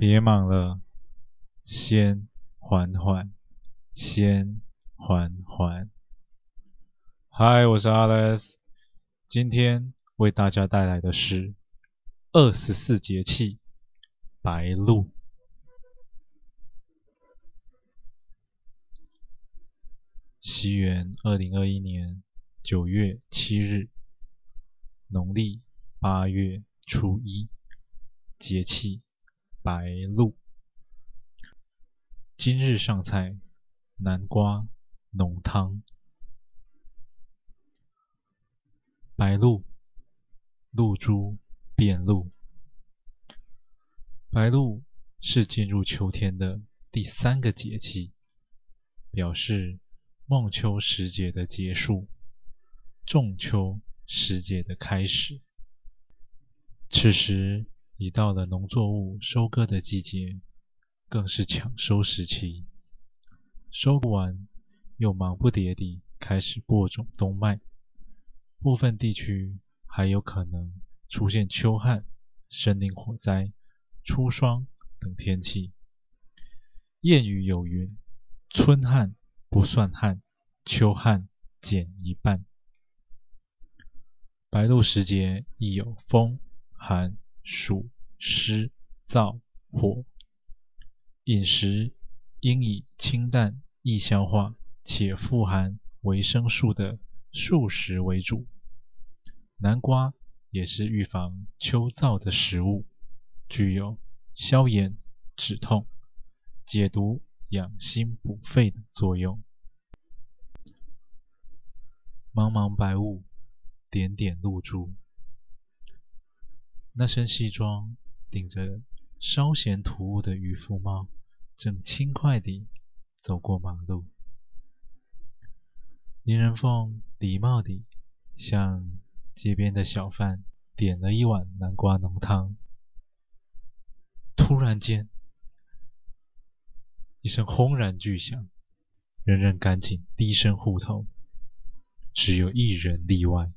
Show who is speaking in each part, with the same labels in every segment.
Speaker 1: 别忙了，先缓缓，先缓缓。嗨，我是 Alex，今天为大家带来的是二十四节气白露。西元二零二一年九月七日，农历八月初一，节气白露。今日上菜南瓜浓汤。白露，露珠变露。白露是进入秋天的第三个节气，表示孟秋时节的结束，仲秋时节的开始。此时已到了农作物收割的季节，更是抢收时期。收不完，又忙不迭地开始播种冬麦。部分地区还有可能出现秋旱、森林火灾、初霜等天气。谚语有云：“春旱不算旱，秋旱减一半。”白露时节亦有风、寒、暑、湿、燥、火。饮食应以清淡、易消化且富含维生素的素食为主，南瓜也是预防秋燥的食物，具有消炎、止痛、解毒、养心补肺的作用。茫茫白雾，点点露珠，那身西装顶着稍显突兀的渔夫帽，正轻快地走过马路。林仁凤礼貌地向街边的小贩点了一碗南瓜浓汤。突然间，一声轰然巨响，人人赶紧低声护头，只有一人例外。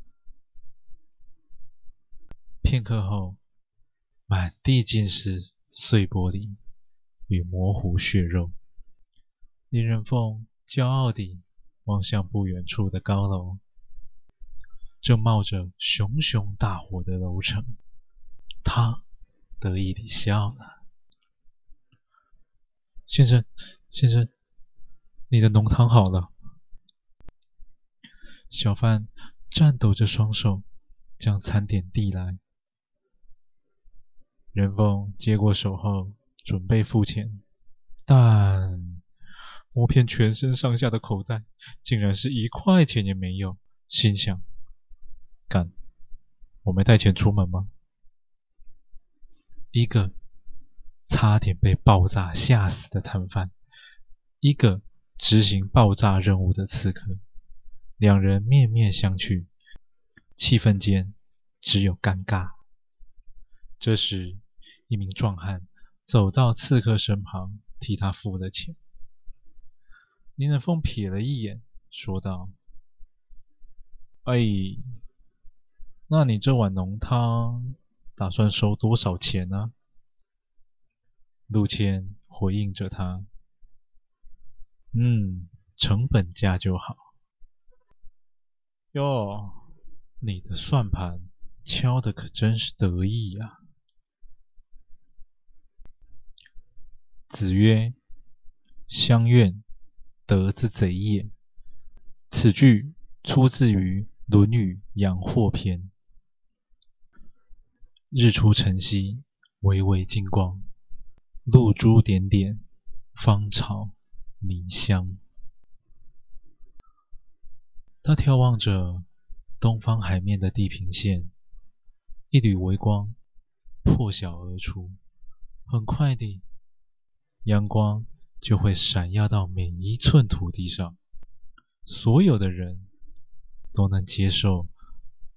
Speaker 1: 片刻后，满地尽是碎玻璃与模糊血肉。林人凤骄傲地望向不远处的高楼。正冒着熊熊大火的楼层，他得意地笑了：“先生，先生，你的浓汤好了。”小贩颤抖着双手，将餐点递来。人凤接过手后，准备付钱，但摸遍全身上下的口袋，竟然是一块钱也没有，心想。干，我没带钱出门吗？一个差点被爆炸吓死的摊贩，一个执行爆炸任务的刺客，两人面面相觑，气氛间只有尴尬。这时，一名壮汉走到刺客身旁，替他付了钱。林人凤瞥了一眼，说道：“哎。”那你这碗浓汤打算收多少钱呢？陆谦回应着他：“嗯，成本价就好。”哟，你的算盘敲的可真是得意呀！子曰：“乡怨，德之贼也。”此句出自于《论语阳货篇》。日出晨曦，微微金光，露珠点点，芳草弥香。他眺望着东方海面的地平线，一缕微光破晓而出，很快地，阳光就会闪耀到每一寸土地上，所有的人都能接受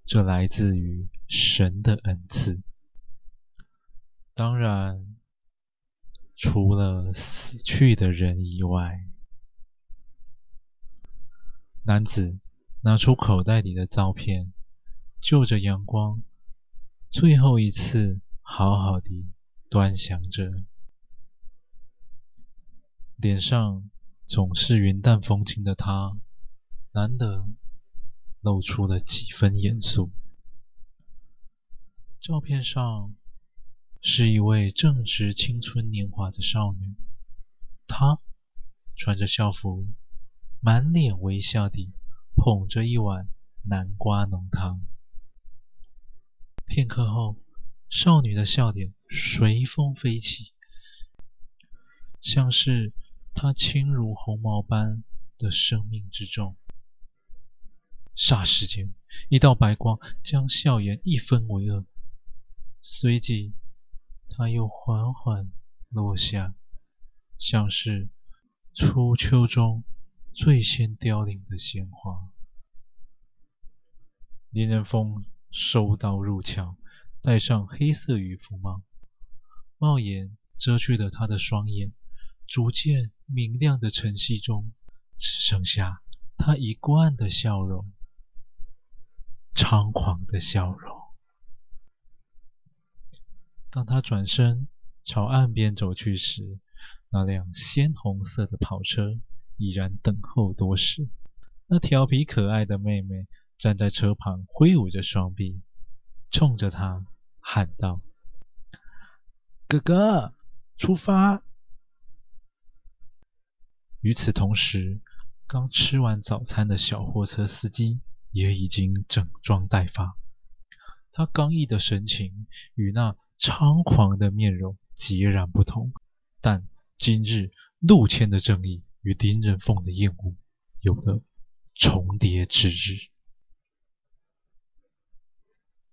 Speaker 1: 这来自于神的恩赐。当然，除了死去的人以外。男子拿出口袋里的照片，就着阳光，最后一次好好的端详着脸上总是云淡风轻的他，难得露出了几分严肃。照片上是一位正值青春年华的少女，她穿着校服，满脸微笑地捧着一碗南瓜浓汤。片刻后，少女的笑脸随风飞起，像是他轻如鸿毛般的生命之重。霎时间，一道白光将笑颜一分为二。随即，他又缓缓落下，像是初秋中最先凋零的鲜花。林仁峰收刀入鞘，戴上黑色渔夫帽，帽檐遮去了他的双眼，逐渐明亮的晨曦中，只剩下他一贯的笑容，猖狂的笑容。当他转身朝岸边走去时，那辆鲜红色的跑车已然等候多时。那调皮可爱的妹妹站在车旁，挥舞着双臂，冲着他喊道：“哥哥，出发！”与此同时，刚吃完早餐的小货车司机也已经整装待发。他刚毅的神情与那猖狂的面容截然不同，但今日陆谦的正义与丁仁凤的厌恶有了重叠之日。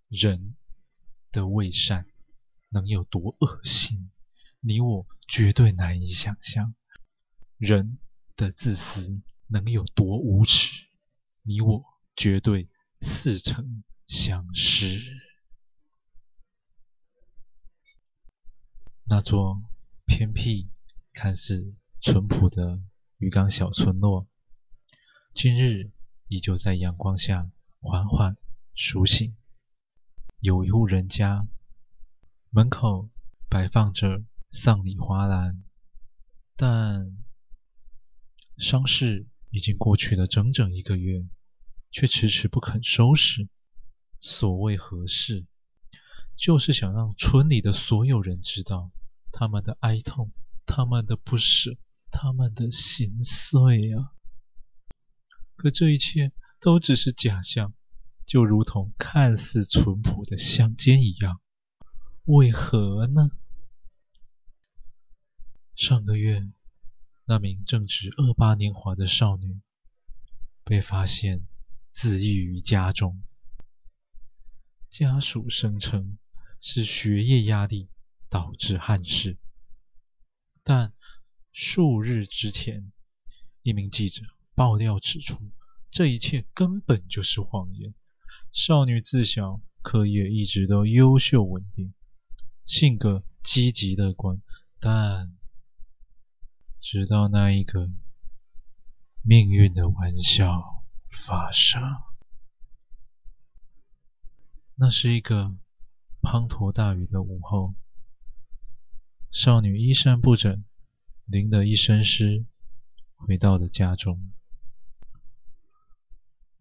Speaker 1: 人的伪善能有多恶心，你我绝对难以想象；人的自私能有多无耻，你我绝对似曾相识。那座偏僻、看似淳朴的渔港小村落，今日依旧在阳光下缓缓苏醒。有一户人家，门口摆放着丧礼花篮，但伤势已经过去了整整一个月，却迟迟不肯收拾。所谓何事？就是想让村里的所有人知道他们的哀痛、他们的不舍、他们的心碎啊！可这一切都只是假象，就如同看似淳朴的乡间一样。为何呢？上个月，那名正值二八年华的少女被发现自缢于家中，家属声称。是学业压力导致憾事，但数日之前，一名记者爆料指出，这一切根本就是谎言。少女自小课业一直都优秀稳定，性格积极乐观，但直到那一个命运的玩笑发生，那是一个。滂沱大雨的午后，少女衣衫不整，淋得一身湿，回到了家中。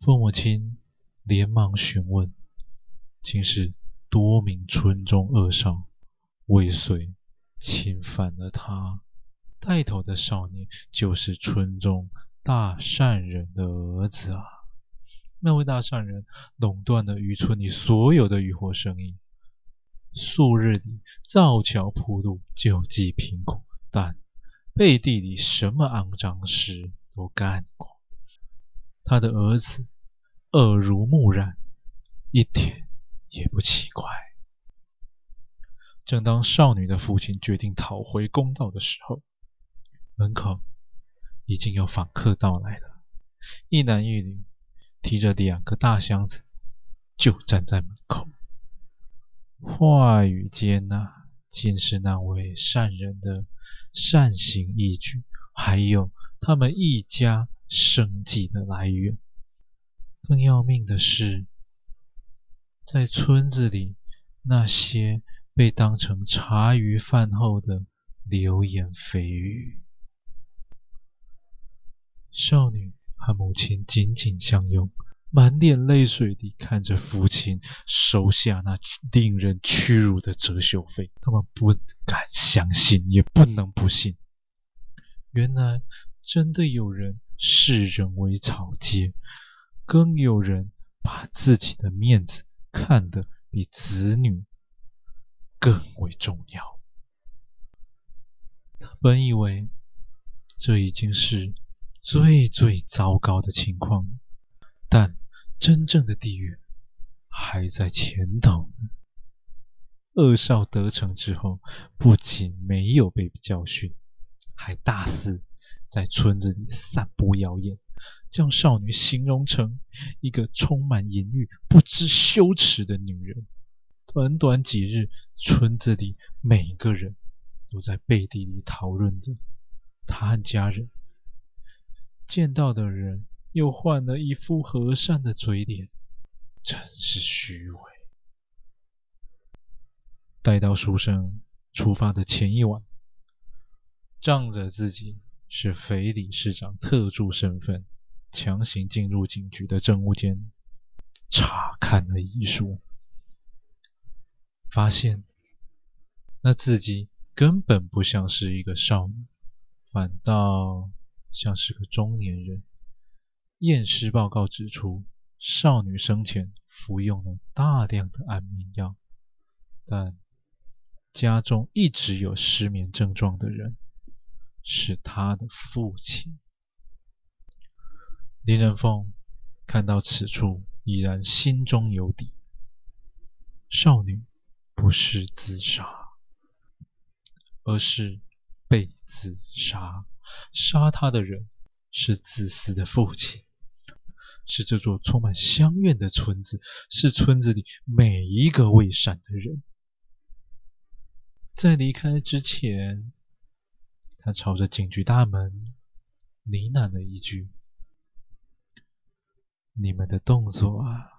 Speaker 1: 父母亲连忙询问，竟是多名村中恶少尾随侵犯了她。带头的少年就是村中大善人的儿子啊！那位大善人垄断了渔村里所有的渔获生意。数日里造桥铺路救济贫苦，但背地里什么肮脏事都干过。他的儿子耳濡目染，一点也不奇怪。正当少女的父亲决定讨回公道的时候，门口已经有访客到来了，一男一女提着两个大箱子，就站在门口。话语间呐，竟是那位善人的善行义举，还有他们一家生计的来源。更要命的是，在村子里那些被当成茶余饭后的流言蜚语。少女和母亲紧紧相拥，满脸泪水地看着父亲收下那令人屈辱的遮羞费。他们不敢相信，也不能不信，原来真的有人视人为草芥，更有人把自己的面子看得比子女更为重要。他本以为这已经是最最糟糕的情况，但真正的地狱还在前头呢。恶少得逞之后，不仅没有被教训，还大肆在村子里散播谣言，将少女形容成一个充满淫欲、不知羞耻的女人。短短几日，村子里每个人都在背地里讨论着她和家人。见到的人又换了一副和善的嘴脸，真是虚伪。待到书生出发的前一晚，仗着自己是匪理事长特助身份，强行进入警局的证物间，查看了遗书，发现那自己根本不像是一个少女，反倒……像是个中年人。验尸报告指出，少女生前服用了大量的安眠药，但家中一直有失眠症状的人是她的父亲。林仁凤看到此处，已然心中有底：少女不是自杀，而是被自杀。杀他的人是自私的父亲，是这座充满乡愿的村子，是村子里每一个为善的人。在离开之前，他朝着警局大门呢喃了一句：“你们的动作啊，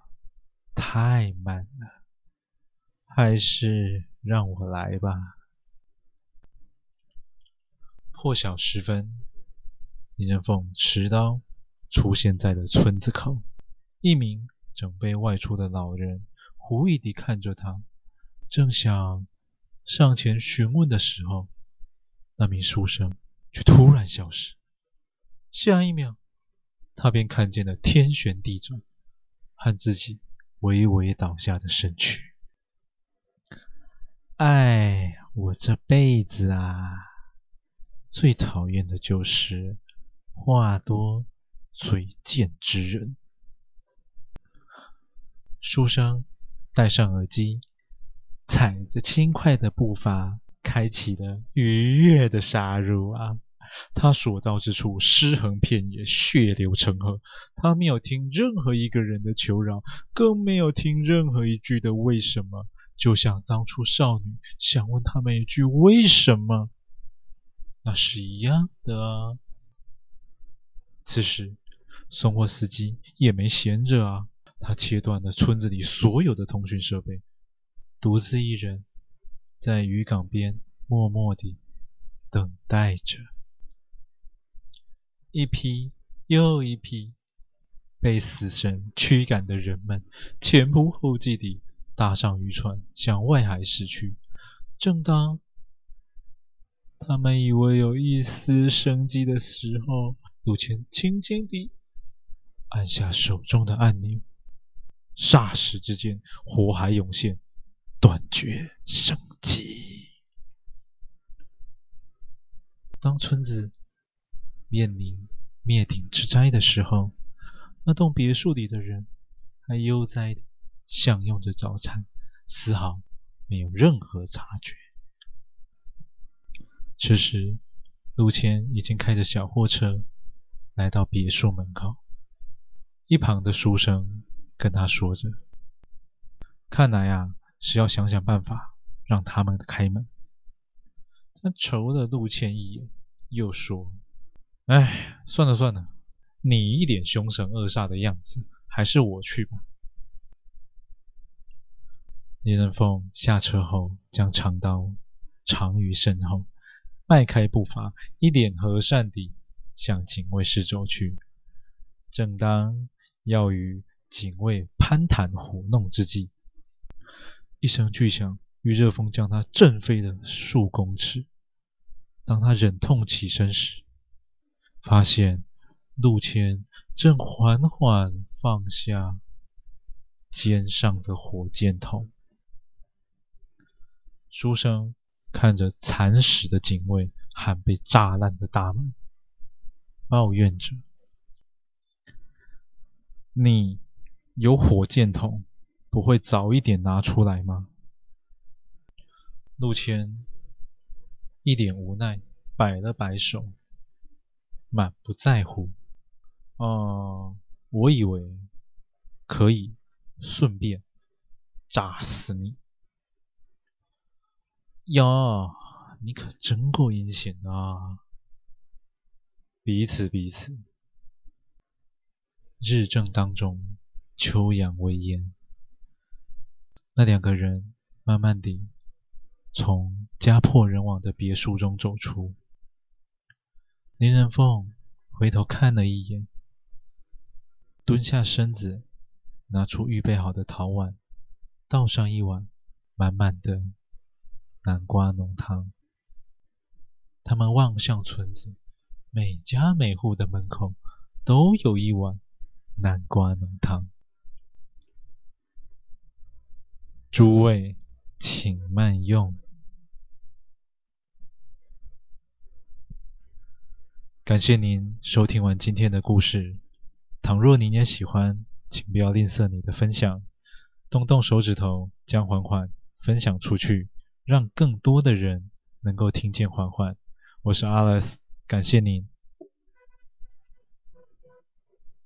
Speaker 1: 太慢了，还是让我来吧。”破晓时分，林人凤持刀出现在了村子口。一名准备外出的老人狐疑地看着他，正想上前询问的时候，那名书生却突然消失。下一秒，他便看见了天旋地转和自己微微倒下的身躯。哎，我这辈子啊！最讨厌的就是话多嘴贱之人。书生戴上耳机，踩着轻快的步伐，开启了愉悦的杀戮啊！他所到之处，尸横遍野，血流成河。他没有听任何一个人的求饶，更没有听任何一句的为什么。就像当初少女想问他们一句为什么。那是一样的啊。此时，送货司机也没闲着啊，他切断了村子里所有的通讯设备，独自一人在渔港边默默地等待着。一批又一批被死神驱赶的人们，前仆后继地搭上渔船向外海驶去。正当他们以为有一丝生机的时候，杜谦轻轻地按下手中的按钮，霎时之间，火海涌现，断绝生机。当村子面临灭顶之灾的时候，那栋别墅里的人还悠哉地享用着早餐，丝毫没有任何察觉。此时，陆谦已经开着小货车来到别墅门口，一旁的书生跟他说着：“看来啊，是要想想办法让他们开门。”他瞅了陆谦一眼，又说：“哎，算了算了，你一脸凶神恶煞的样子，还是我去吧。”林人凤下车后，将长刀藏于身后。迈开步伐，一脸和善地向警卫室走去。正当要与警卫攀谈胡弄之际，一声巨响，与热风将他震飞了数公尺。当他忍痛起身时，发现陆谦正缓缓放下肩上的火箭筒。书生看着惨死的警卫和被炸烂的大门，抱怨着：“你有火箭筒，不会早一点拿出来吗？”陆谦一脸无奈，摆了摆手，满不在乎：“哦、我以为可以顺便炸死你。”呀，你可真够阴险啊！彼此彼此。日正当中，秋阳微烟。那两个人慢慢地从家破人亡的别墅中走出。林仁凤回头看了一眼，蹲下身子，拿出预备好的陶碗，倒上一碗满满的。南瓜浓汤。他们望向村子，每家每户的门口都有一碗南瓜浓汤。诸位，请慢用。感谢您收听完今天的故事。倘若您也喜欢，请不要吝啬你的分享，动动手指头，将缓缓分享出去。让更多的人能够听见缓缓。我是 Alice，感谢您。